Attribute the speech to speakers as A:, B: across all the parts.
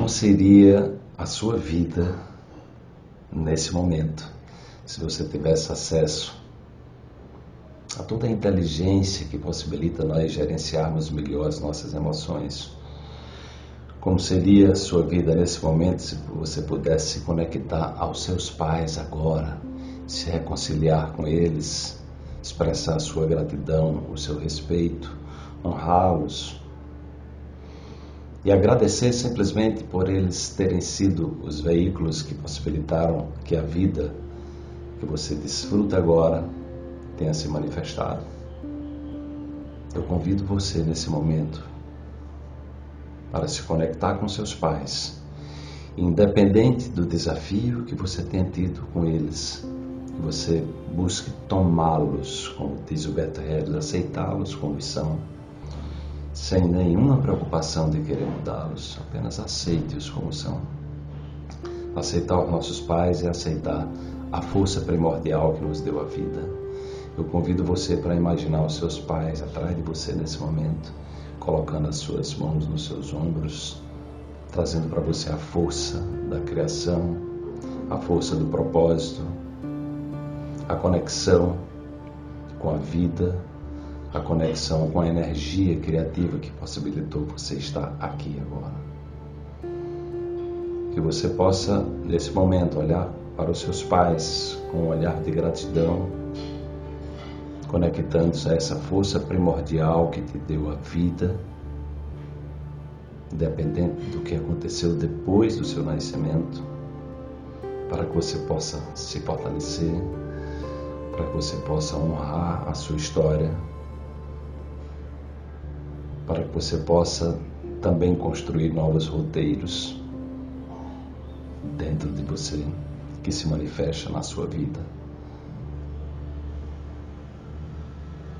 A: como seria a sua vida nesse momento se você tivesse acesso a toda a inteligência que possibilita nós gerenciarmos melhor as nossas emoções. Como seria a sua vida nesse momento se você pudesse se conectar aos seus pais agora, se reconciliar com eles, expressar a sua gratidão, o seu respeito, honrá-los e agradecer simplesmente por eles terem sido os veículos que possibilitaram que a vida que você desfruta agora tenha se manifestado. Eu convido você nesse momento para se conectar com seus pais, independente do desafio que você tenha tido com eles, que você busque tomá-los, como diz o Beto Redes, aceitá-los como são, sem nenhuma preocupação de querer mudá-los, apenas aceite-os como são. Aceitar os nossos pais é aceitar a força primordial que nos deu a vida eu convido você para imaginar os seus pais atrás de você nesse momento, colocando as suas mãos nos seus ombros, trazendo para você a força da criação, a força do propósito, a conexão com a vida, a conexão com a energia criativa que possibilitou você estar aqui agora. Que você possa, nesse momento, olhar para os seus pais com um olhar de gratidão conectando-se a essa força primordial que te deu a vida, independente do que aconteceu depois do seu nascimento, para que você possa se fortalecer, para que você possa honrar a sua história, para que você possa também construir novos roteiros dentro de você que se manifesta na sua vida.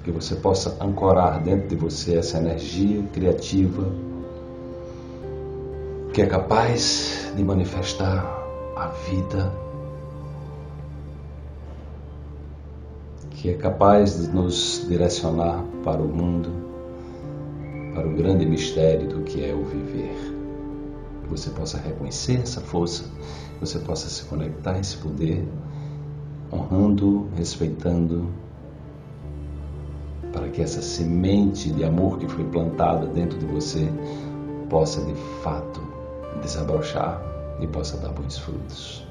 A: que você possa ancorar dentro de você essa energia criativa que é capaz de manifestar a vida, que é capaz de nos direcionar para o mundo, para o grande mistério do que é o viver. Que você possa reconhecer essa força, que você possa se conectar a esse poder, honrando, respeitando para que essa semente de amor que foi plantada dentro de você possa de fato desabrochar e possa dar bons frutos.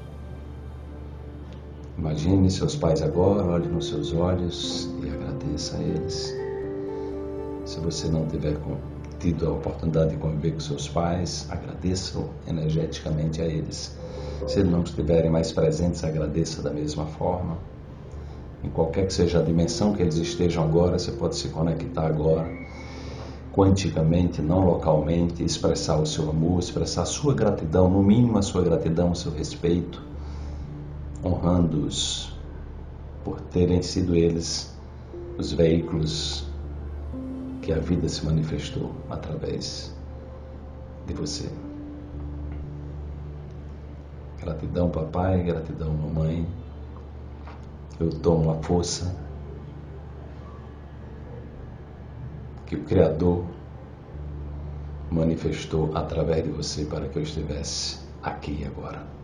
A: Imagine seus pais agora, olhe nos seus olhos e agradeça a eles. Se você não tiver tido a oportunidade de conviver com seus pais, agradeça energeticamente a eles. Se eles não estiverem mais presentes, agradeça da mesma forma em qualquer que seja a dimensão que eles estejam agora, você pode se conectar agora, quanticamente, não localmente, expressar o seu amor, expressar a sua gratidão, no mínimo a sua gratidão, o seu respeito, honrando-os por terem sido eles os veículos que a vida se manifestou através de você. Gratidão, papai, gratidão, mamãe eu tomo a força que o Criador manifestou através de você para que eu estivesse aqui agora.